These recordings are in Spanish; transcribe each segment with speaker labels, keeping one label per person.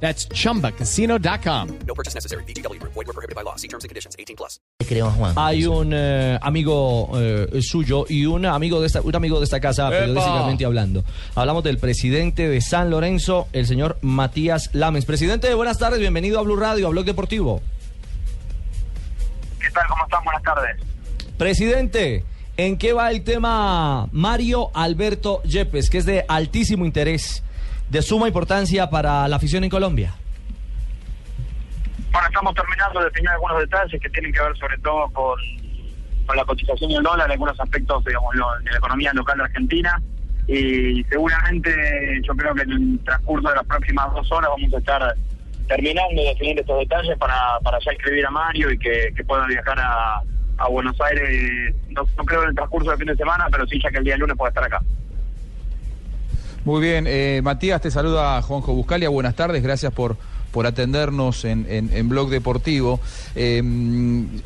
Speaker 1: That's chumbacasino.com.
Speaker 2: No purchase necessary. BGW. Void were prohibited by law. See terms and conditions. 18 plus.
Speaker 3: creo, Juan.
Speaker 4: Hay un eh, amigo eh, suyo y un amigo de esta, un amigo de esta casa, periodísticamente hablando. Hablamos del presidente de San Lorenzo, el señor Matías Lames. Presidente, buenas tardes, bienvenido a Blue Radio, a Blog Deportivo.
Speaker 5: ¿Qué tal? ¿Cómo están? Buenas tardes.
Speaker 4: Presidente, ¿en qué va el tema Mario Alberto Yepes, que es de altísimo interés, de suma importancia para la afición en Colombia?
Speaker 5: Bueno, estamos terminando de definir algunos detalles que tienen que ver sobre todo con, con la cotización del dólar, algunos aspectos, digamos, de la economía local de Argentina. Y seguramente yo creo que en el transcurso de las próximas dos horas vamos a estar terminando de definir estos detalles para, para ya escribir a Mario y que, que pueda viajar a, a Buenos Aires, no, no creo en el transcurso del fin de semana, pero sí ya que el día lunes pueda estar acá.
Speaker 6: Muy bien, eh, Matías, te saluda Juanjo Buscalia, buenas tardes, gracias por, por atendernos en, en- en Blog Deportivo. Eh,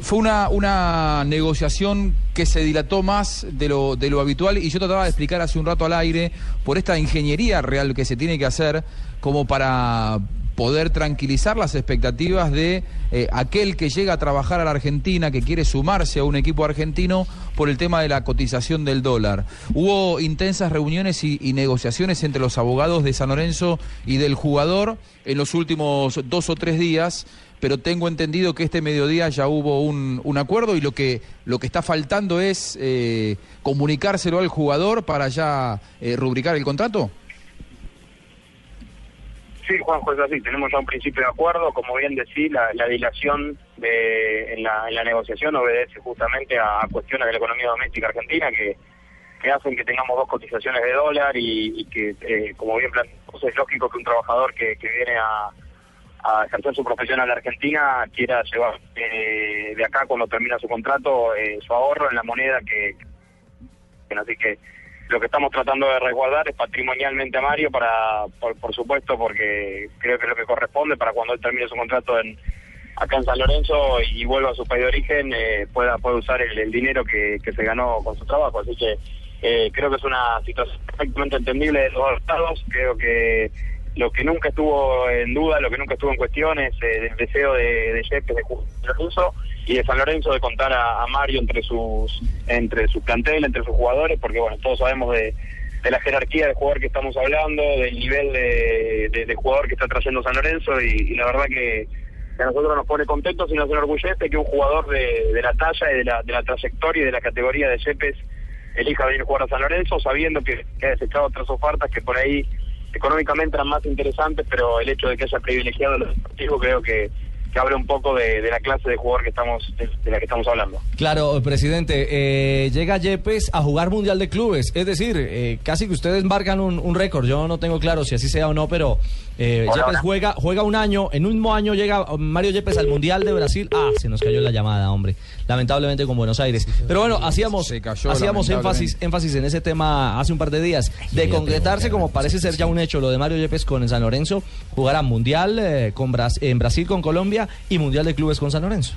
Speaker 6: fue una, una negociación que se dilató más de lo, de lo habitual y yo trataba de explicar hace un rato al aire por esta ingeniería real que se tiene que hacer como para poder tranquilizar las expectativas de eh, aquel que llega a trabajar a la Argentina, que quiere sumarse a un equipo argentino por el tema de la cotización del dólar. Hubo intensas reuniones y, negociaciones entre los abogados de San Lorenzo y del jugador en los últimos dos o tres días, pero tengo entendido que este mediodía ya hubo un, un acuerdo y lo que, lo que está faltando es eh, comunicárselo al jugador para ya eh, rubricar el contrato.
Speaker 5: Sí, Juanjo, es así. Tenemos ya un principio de acuerdo. Como bien decís, la, la dilación de, en, la, negociación obedece justamente a, cuestiones de la economía doméstica argentina que, hacen que tengamos dos cotizaciones de dólar y, y que, eh, como bien planteamos, es lógico que un trabajador que, que viene a, a ejercer su profesión a la Argentina quiera llevar eh, de acá cuando termina su contrato eh, su ahorro en la moneda que, que así que lo que estamos tratando de resguardar es patrimonialmente a Mario para por, por supuesto porque creo que es lo que corresponde para cuando él termine su contrato en acá en San Lorenzo y vuelva a su país de origen eh, pueda pueda usar el, dinero que, que se ganó con su trabajo. Así que eh, creo que es una situación perfectamente entendible de los dos estados creo que lo que nunca estuvo en duda, lo que nunca estuvo en cuestión es eh, el deseo de, de Yepes de Lorenzo y de San Lorenzo de contar a, Mario entre sus entre su plantel, entre sus jugadores, porque bueno, todos sabemos de, la jerarquía del jugador que estamos hablando, del nivel de, de- jugador que está trayendo San Lorenzo y, la verdad que, a nosotros nos pone contentos y nos enorgullece que un jugador de, la talla y de la, de la trayectoria y de la categoría de Yepes elija venir a jugar a San Lorenzo sabiendo que ha desechado otras ofertas que por ahí económicamente eran más interesantes, pero el hecho de que haya privilegiado los deportivos creo que, que abre un poco de, de la clase de jugador que estamos de, de la que estamos hablando.
Speaker 4: Claro, presidente, eh, llega Yepes a jugar Mundial de Clubes, es decir, eh, casi que ustedes marcan un, un récord, yo no tengo claro si así sea o no, pero eh,
Speaker 5: Hola,
Speaker 4: Yepes
Speaker 5: hola.
Speaker 4: juega, juega un año, en un mismo año llega Mario Yepes al Mundial de Brasil, ah, se nos cayó la llamada, hombre, lamentablemente con Buenos Aires, pero bueno, hacíamos,
Speaker 6: Se cayó,
Speaker 4: hacíamos énfasis, énfasis en ese tema hace un par de días, de concretarse como parece ser ya un hecho lo de Mario Yepes con el San Lorenzo, jugará Mundial eh, con en Brasil con Colombia y Mundial de Clubes con San Lorenzo.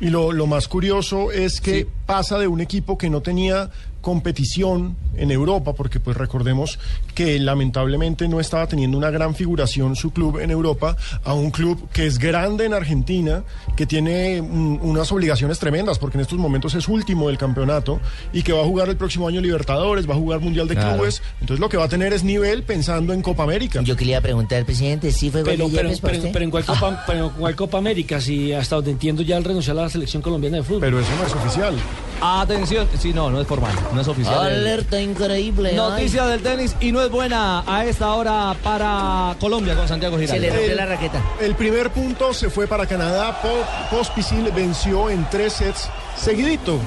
Speaker 7: Y lo, lo más curioso es que
Speaker 6: Sí.
Speaker 7: Pasa de un equipo que no tenía competición en Europa, porque pues recordemos que lamentablemente no estaba teniendo una gran figuración su club en Europa, a un club que es grande en Argentina, que tiene mm, unas obligaciones tremendas, porque en estos momentos es último del campeonato y que va a jugar el próximo año Libertadores, va a jugar Mundial de
Speaker 4: Claro.
Speaker 7: Clubes, entonces lo que va a tener es nivel pensando en Copa América.
Speaker 3: Yo quería preguntar, presidente, ¿sí fue gol
Speaker 8: Pero,
Speaker 3: de
Speaker 8: pero,
Speaker 3: Yepes
Speaker 8: pero, pero en cuál Copa, pero en cuál Copa América, si hasta donde entiendo ya él renunció a la selección colombiana de fútbol.
Speaker 7: Pero eso no es oficial.
Speaker 4: Atención, sí, no, no es formal, no es oficial.
Speaker 3: Alerta increíble.
Speaker 4: Noticia del tenis y no es buena a esta hora para Colombia con Santiago
Speaker 3: ay. Se le
Speaker 4: Giraldo.
Speaker 3: rompió
Speaker 7: El-
Speaker 3: la raqueta.
Speaker 7: El primer punto se fue para Canadá. Po- Pospisil venció en tres sets seguidito.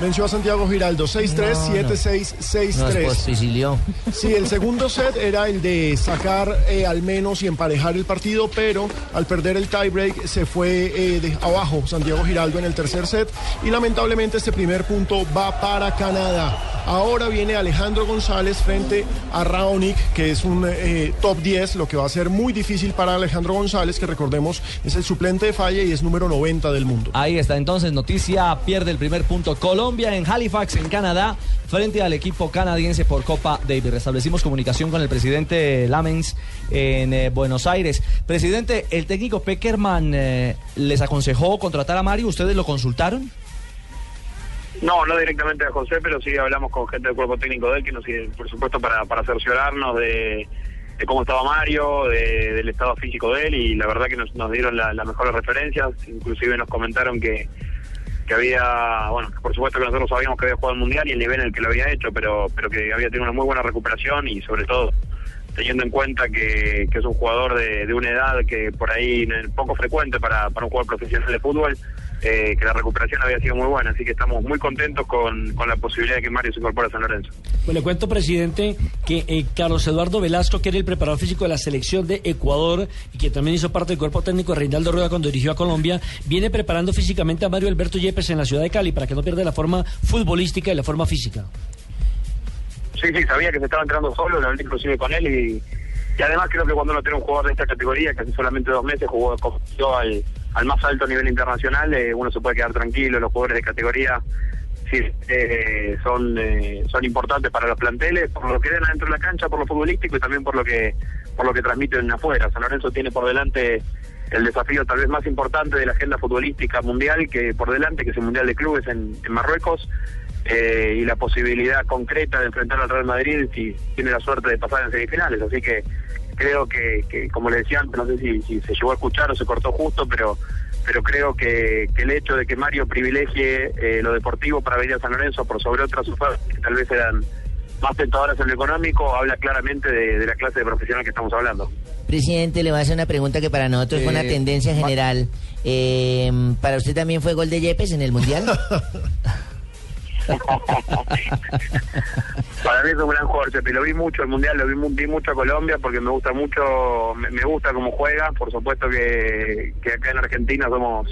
Speaker 7: Venció a Santiago Giraldo 6-3,
Speaker 3: No, no.
Speaker 7: 7-6,
Speaker 3: Nos
Speaker 7: 6-3.
Speaker 3: posticilió.
Speaker 7: Sí, el segundo set era el de sacar eh, al menos y emparejar el partido, pero al perder el tiebreak se fue eh, de abajo Santiago Giraldo en el tercer set y lamentablemente este primer punto va para Canadá. Ahora viene Alejandro González frente a Raonic, que es un eh, top 10, lo que va a ser muy difícil para Alejandro González, que recordemos es el suplente de falla y es número 90 del mundo.
Speaker 4: Ahí está entonces noticia, pierde el primer punto Colombia en Halifax, en Canadá, frente al equipo canadiense por Copa Davis. Restablecimos comunicación con el presidente Lamens en eh, Buenos Aires. Presidente, el técnico Peckerman eh, les aconsejó contratar a Mario, ¿ustedes lo consultaron?
Speaker 5: No, no directamente a José, pero sí hablamos con gente del cuerpo técnico de él, que nos por supuesto, para, cerciorarnos de, cómo estaba Mario, de- del estado físico de él, y la verdad que nos, nos dieron la- las mejores referencias, inclusive nos comentaron que, que había, bueno, por supuesto que nosotros sabíamos que había jugado el Mundial y el nivel en el que lo había hecho, pero, pero que había tenido una muy buena recuperación y sobre todo teniendo en cuenta que, que es un jugador de, de una edad que por ahí poco frecuente para, para un jugador profesional de fútbol, eh, que la recuperación había sido muy buena, así que estamos muy contentos con, con la posibilidad de que Mario se incorpore a San Lorenzo.
Speaker 8: Pues le cuento, presidente, que eh, Carlos Eduardo Velasco, que era el preparador físico de la selección de Ecuador y que también hizo parte del cuerpo técnico de Reinaldo Rueda cuando dirigió a Colombia, viene preparando físicamente a Mario Alberto Yepes en la ciudad de Cali para que no pierda la forma futbolística y la forma física.
Speaker 5: Sí, sí, sabía que se estaba entrando solo, lo hablé inclusive con él y, y además creo que cuando uno tiene un jugador de esta categoría, que hace solamente dos meses jugó al, al más alto nivel internacional, eh, uno se puede quedar tranquilo, los jugadores de categoría sí, eh, son eh, son importantes para los planteles, por lo que den adentro de la cancha, por lo futbolístico y también por lo que por lo que transmiten afuera. San Lorenzo tiene por delante el desafío tal vez más importante de la agenda futbolística mundial que por delante, que es el Mundial de Clubes en, en Marruecos, eh, y la posibilidad concreta de enfrentar al Real Madrid si tiene la suerte de pasar en semifinales. Así que creo que, que como le decía antes, no sé si, si se llegó a escuchar o se cortó justo, pero pero creo que, que el hecho de que Mario privilegie eh, lo deportivo para venir a San Lorenzo por sobre otras ofertas que tal vez eran más tentadoras en lo económico, habla claramente de, de la clase de profesional que estamos hablando.
Speaker 3: Presidente, le voy a hacer una pregunta que para nosotros fue una
Speaker 6: Eh,
Speaker 3: tendencia general. Eh, ¿Para usted también fue gol de Yepes en el Mundial?
Speaker 5: Para mí es un gran jugador, Chepi. Lo vi mucho el Mundial, lo vi, vi mucho a Colombia porque me gusta mucho, me, gusta cómo juega. Por supuesto que, que acá en Argentina somos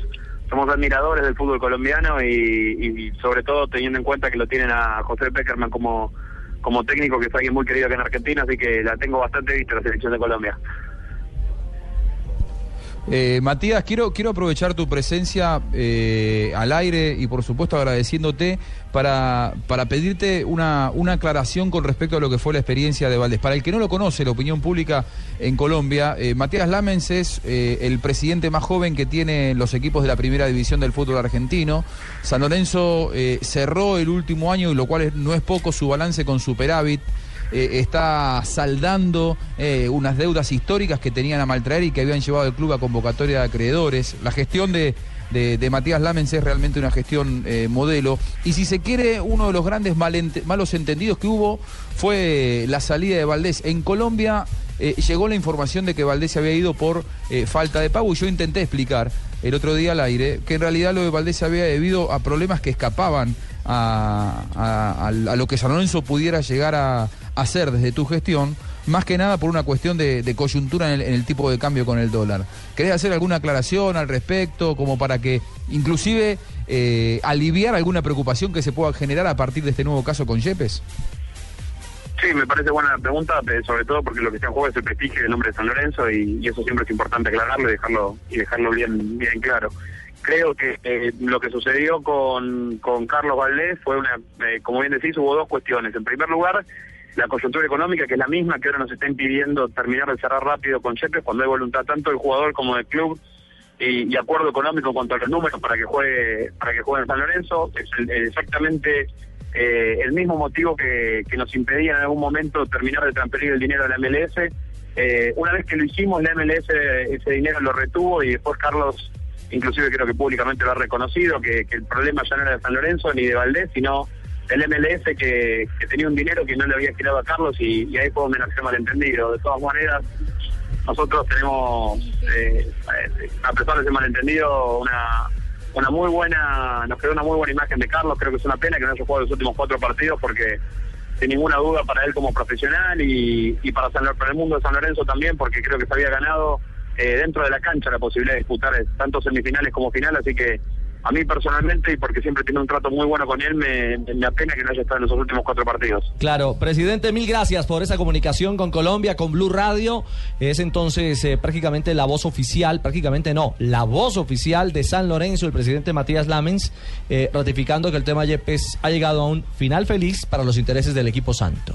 Speaker 5: somos admiradores del fútbol colombiano y, y sobre todo teniendo en cuenta que lo tienen a José Peckerman como, como técnico, que es alguien muy querido acá en Argentina, así que la tengo bastante vista la selección de Colombia.
Speaker 6: Eh, Matías, quiero, quiero aprovechar tu presencia eh, al aire y por supuesto agradeciéndote para, para pedirte una, una aclaración con respecto a lo que fue la experiencia de Valdés. Para el que no lo conoce, la opinión pública en Colombia, eh, Matías Lamens es el presidente más joven que tiene los equipos de la primera división del fútbol argentino. San Lorenzo cerró el último año, y lo cual no es poco, su balance con superávit eh, está saldando eh, unas deudas históricas que tenían a maltraer y que habían llevado el club a convocatoria de acreedores. La gestión de, de- Matías Lamens es realmente una gestión eh, modelo. Y si se quiere, uno de los grandes malos entendidos que hubo fue la salida de Valdés. En Colombia eh, llegó la información de que Valdés se había ido por eh, falta de pago y yo intenté explicar el otro día al aire que en realidad lo de Valdés se había debido a problemas que escapaban a, lo que San Lorenzo pudiera llegar a hacer desde tu gestión, más que nada por una cuestión de, coyuntura en el, en el tipo de cambio con el dólar. ¿Querés hacer alguna aclaración al respecto, como para que inclusive eh, aliviar alguna preocupación que se pueda generar a partir de este nuevo caso con Yepes?
Speaker 5: Sí, me parece buena la pregunta, eh, sobre todo porque lo que está en juego es el prestigio del nombre de San Lorenzo y, eso siempre es importante aclararlo y dejarlo y dejarlo bien bien claro. Creo que eh, lo que sucedió con, con Carlos Valdés fue una, eh, como bien decís, hubo dos cuestiones. En primer lugar, la coyuntura económica, que es la misma que ahora nos está impidiendo terminar de cerrar rápido con Chepe, cuando hay voluntad tanto del jugador como del club y, y acuerdo económico en cuanto a los números para que juegue para que juegue en San Lorenzo es el- exactamente eh, el mismo motivo que, que nos impedía en algún momento terminar de transferir el dinero a la MLS. Eh, una vez que lo hicimos, la MLS ese dinero lo retuvo y después Carlos inclusive creo que públicamente lo ha reconocido, que, que el problema ya no era de San Lorenzo ni de Valdés, sino del MLS que, que tenía un dinero que no le había girado a Carlos y, y ahí fue donde nació malentendido. De todas maneras, nosotros tenemos, eh, a pesar de ese malentendido, una, una muy buena, nos quedó una muy buena imagen de Carlos. Creo que es una pena que no haya jugado los últimos cuatro partidos porque sin ninguna duda para él como profesional y, y para, San, para el mundo de San Lorenzo también, porque creo que se había ganado eh, dentro de la cancha la posibilidad de disputar tanto semifinales como final, así que a mí personalmente, y porque siempre tiene un trato muy bueno con él, me, me apena que no haya estado en los últimos cuatro partidos.
Speaker 4: Claro, presidente, mil gracias por esa comunicación con Colombia, con Blue Radio. Es entonces eh, prácticamente la voz oficial, prácticamente no, la voz oficial de San Lorenzo, el presidente Matías Lamens, eh, ratificando que el tema Yepes ha llegado a un final feliz para los intereses del equipo santo.